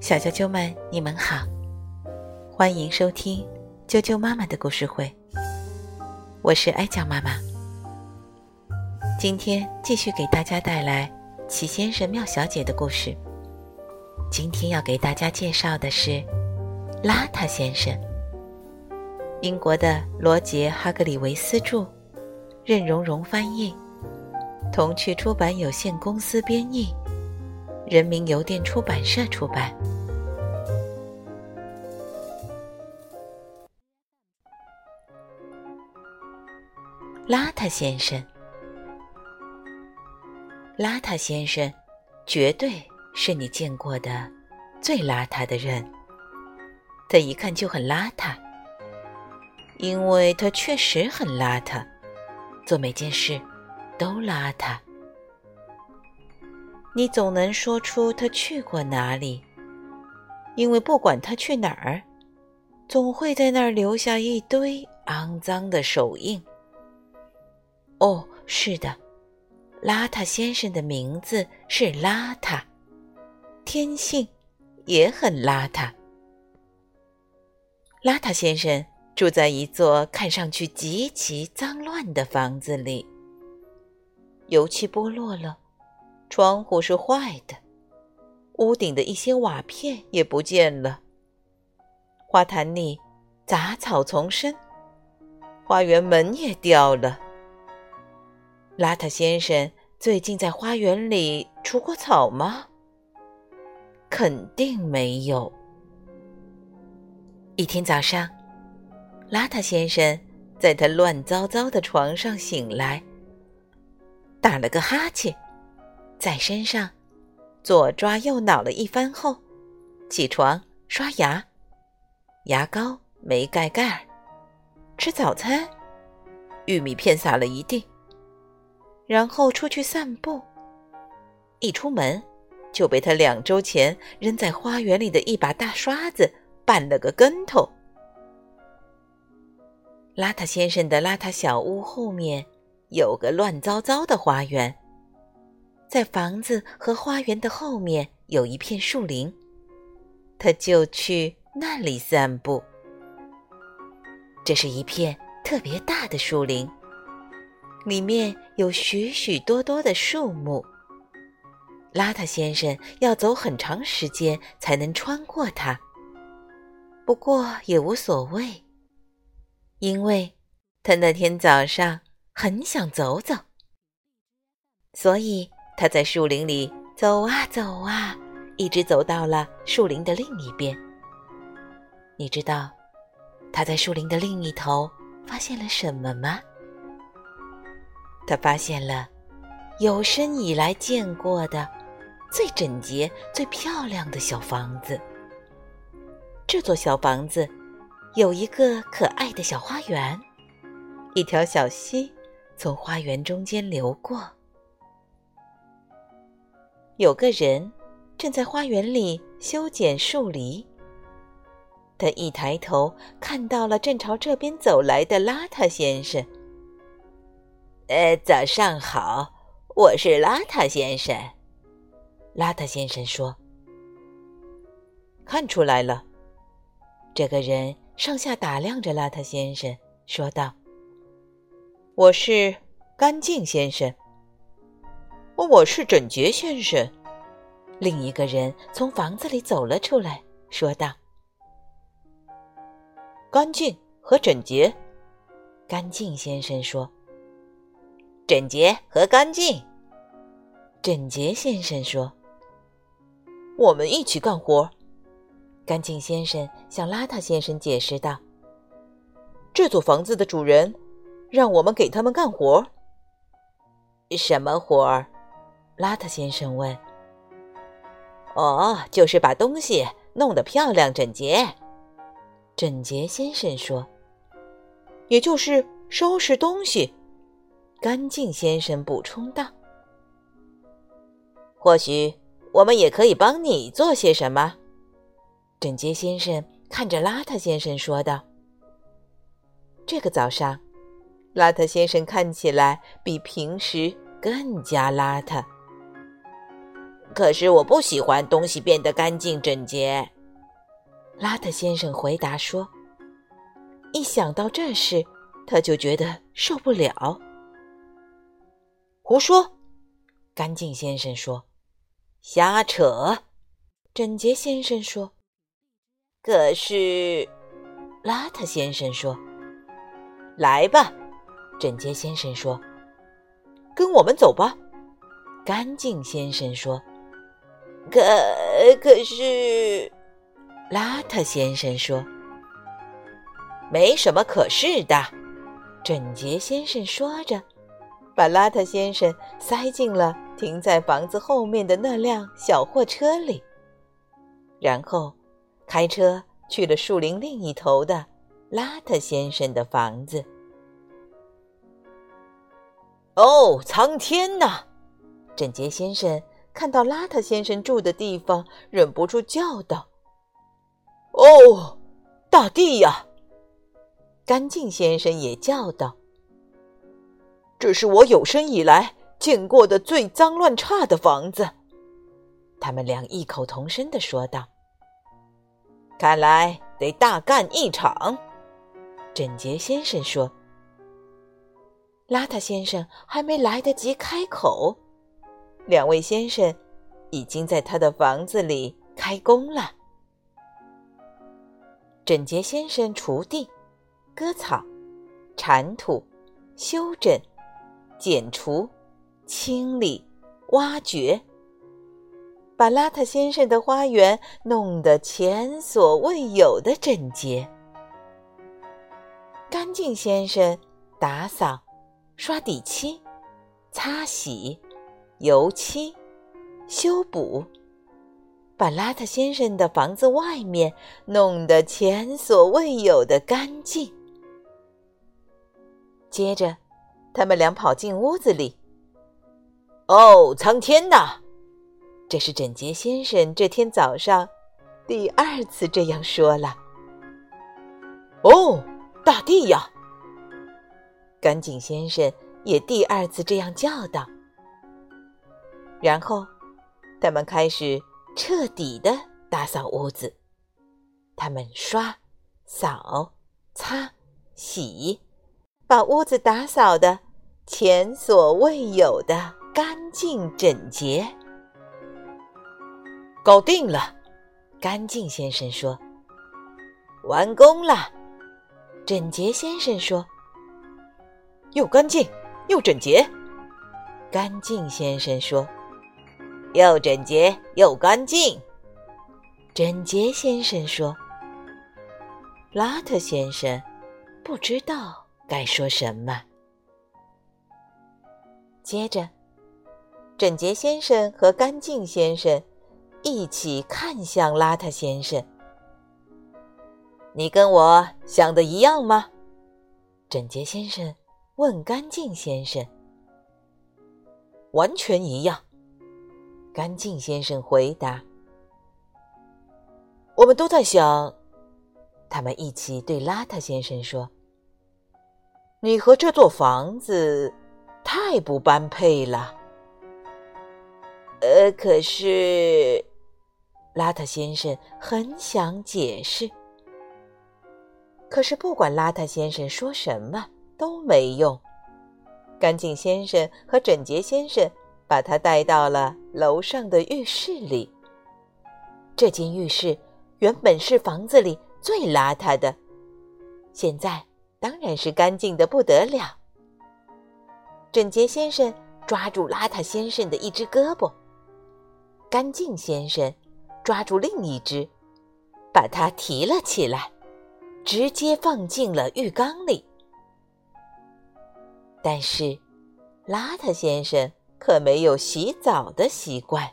小啾啾们，你们好，欢迎收听啾啾妈妈的故事会。我是哀酱妈妈，今天继续给大家带来齐先生、妙小姐的故事。今天要给大家介绍的是邋遢先生，英国的罗杰·哈格里维斯著，任蓉蓉翻译，童趣出版有限公司编译，人民邮电出版社出版。邋遢先生，邋遢先生，绝对是你见过的最邋遢的人。他一看就很邋遢，因为他确实很邋遢，做每件事都邋遢。你总能说出他去过哪里，因为不管他去哪儿，总会在那儿留下一堆肮脏的手印。哦，是的，邋遢先生的名字是邋遢，天性也很邋遢。邋遢先生住在一座看上去极其脏乱的房子里，油漆剥落了，窗户是坏的，屋顶的一些瓦片也不见了，花坛里杂草丛生，花园门也掉了。邋遢先生最近在花园里除过草吗？肯定没有。一天早上，邋遢先生在他乱糟糟的床上醒来，打了个哈欠，在身上左抓右挠了一番后，起床刷牙，牙膏没盖盖儿，吃早餐，玉米片撒了一地。然后出去散步，一出门就被他两周前扔在花园里的一把大刷子绊了个跟头。邋遢先生的邋遢小屋后面有个乱糟糟的花园，在房子和花园的后面有一片树林，他就去那里散步。这是一片特别大的树林。里面有许许多多的树木。邋遢先生要走很长时间才能穿过它，不过也无所谓，因为他那天早上很想走走，所以他在树林里走啊走啊，一直走到了树林的另一边。你知道他在树林的另一头发现了什么吗？他发现了有生以来见过的最整洁、最漂亮的小房子。这座小房子有一个可爱的小花园，一条小溪从花园中间流过。有个人正在花园里修剪树篱。他一抬头看到了正朝这边走来的邋遢先生。呃，早上好，我是邋遢先生。邋遢先生说：“看出来了。”这个人上下打量着邋遢先生，说道：“我是干净先生。”“我是整洁先生。”另一个人从房子里走了出来，说道：“干净和整洁。”干净先生说。整洁和干净，整洁先生说：“我们一起干活。”干净先生向邋遢先生解释道：“这座房子的主人让我们给他们干活。”“什么活儿？”邋遢先生问。“哦，就是把东西弄得漂亮整洁。”整洁先生说。“也就是收拾东西。”干净先生补充道：“或许我们也可以帮你做些什么。”整洁先生看着邋遢先生说道：“这个早上，邋遢先生看起来比平时更加邋遢。可是我不喜欢东西变得干净整洁。”邋遢先生回答说。一想到这事，他就觉得受不了。胡说！干净先生说。瞎扯！整洁先生说。可是，邋遢先生说：“来吧。”整洁先生说：“跟我们走吧。”干净先生说：“可可是，邋遢先生说。”没什么可是的，整洁先生说着，把邋遢先生塞进了停在房子后面的那辆小货车里，然后开车去了树林另一头的邋遢先生的房子。哦，苍天呐！整洁先生看到邋遢先生住的地方，忍不住叫道：“哦，大地呀！”干净先生也叫道：“这是我有生以来见过的最脏乱差的房子。”他们俩异口同声的说道：“看来得大干一场。”整洁先生说：“邋遢先生还没来得及开口，两位先生已经在他的房子里开工了。”整洁先生锄地。割草、铲土、修整、剪除、清理、挖掘，把邋遢先生的花园弄得前所未有的整洁。干净先生打扫、刷底漆、擦洗、油漆、修补。把邋遢先生的房子外面弄得前所未有的干净。接着，他们俩跑进屋子里。哦，苍天呐！这是整洁先生这天早上第二次这样说了。哦，大地呀！干净先生也第二次这样叫道。然后，他们开始彻底的打扫屋子。他们刷、扫、擦、洗。把屋子打扫的前所未有的干净整洁，搞定了。干净先生说：“完工了。”整洁先生说：“又干净又整洁。”干净先生说：“又整洁又干净。”整洁先生说：“邋遢先生不知道。”该说什么？接着，整洁先生和干净先生一起看向邋遢先生。你跟我想的一样吗？整洁先生问干净先生。完全一样。干净先生回答。我们都在想。他们一起对邋遢先生说。你和这座房子太不般配了。呃，可是，邋遢先生很想解释，可是不管邋遢先生说什么都没用。干净先生和整洁先生把他带到了楼上的浴室里。这间浴室原本是房子里最邋遢的，现在。当然是干净的不得了。整洁先生抓住邋遢先生的一只胳膊，干净先生抓住另一只，把它提了起来，直接放进了浴缸里。但是，邋遢先生可没有洗澡的习惯。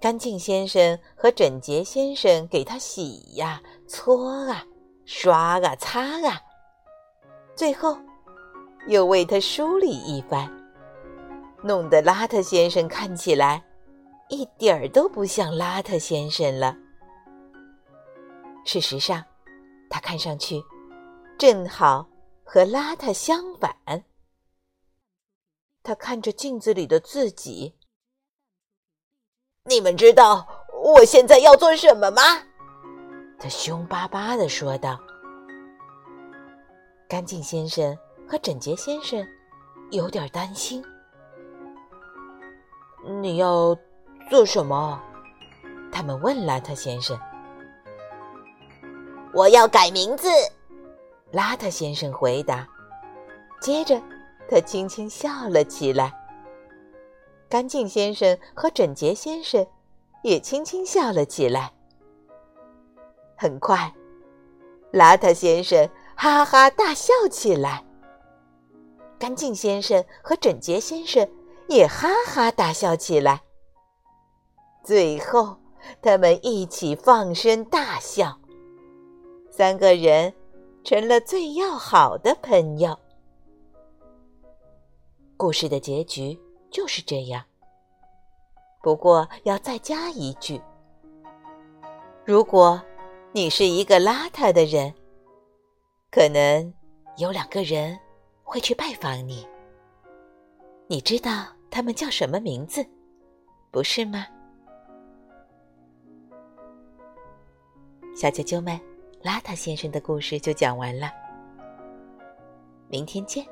干净先生和整洁先生给他洗呀、搓啊。刷啊，擦啊，最后又为他梳理一番，弄得邋遢先生看起来一点儿都不像邋遢先生了。事实上，他看上去正好和邋遢相反。他看着镜子里的自己，你们知道我现在要做什么吗？他凶巴巴的说道。干净先生和整洁先生有点担心。你要做什么？他们问邋遢先生。我要改名字，邋遢先生回答。接着，他轻轻笑了起来。干净先生和整洁先生也轻轻笑了起来。很快，邋遢先生哈哈大笑起来，干净先生和整洁先生也哈哈大笑起来。最后，他们一起放声大笑，三个人成了最要好的朋友。故事的结局。就是这样。不过要再加一句：如果你是一个邋遢的人，可能有两个人会去拜访你。你知道他们叫什么名字，不是吗？小啾啾们，邋遢先生的故事就讲完了。明天见。